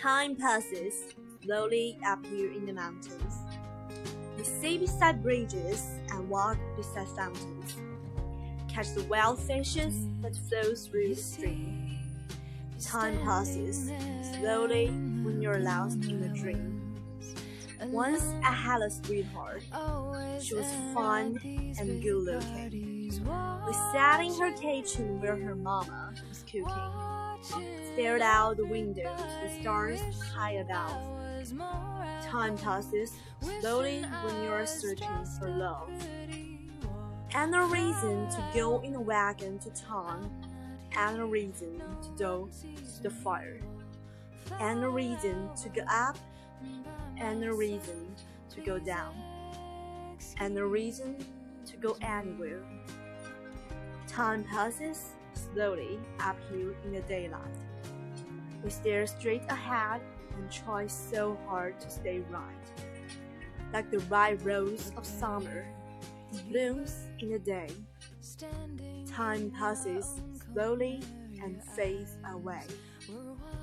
Time passes slowly up here in the mountains. We sit beside bridges and walk beside fountains. Catch the wild fishes that flow through the stream. Time passes slowly when you're lost in a dream. Once I had a sweetheart. She was fun and good looking. We sat in her kitchen where her mama was cooking. Stared out the window to the stars high above. Time passes slowly when you're searching for love. And a reason to go in a wagon to town. And a reason to go to the fire. And a reason to go up. And a reason to go down. And a reason to go anywhere. Time passes slowly up here in the daylight. We stare straight ahead and try so hard to stay right. Like the ripe rose of summer, it blooms in the day. Time passes slowly and fades away.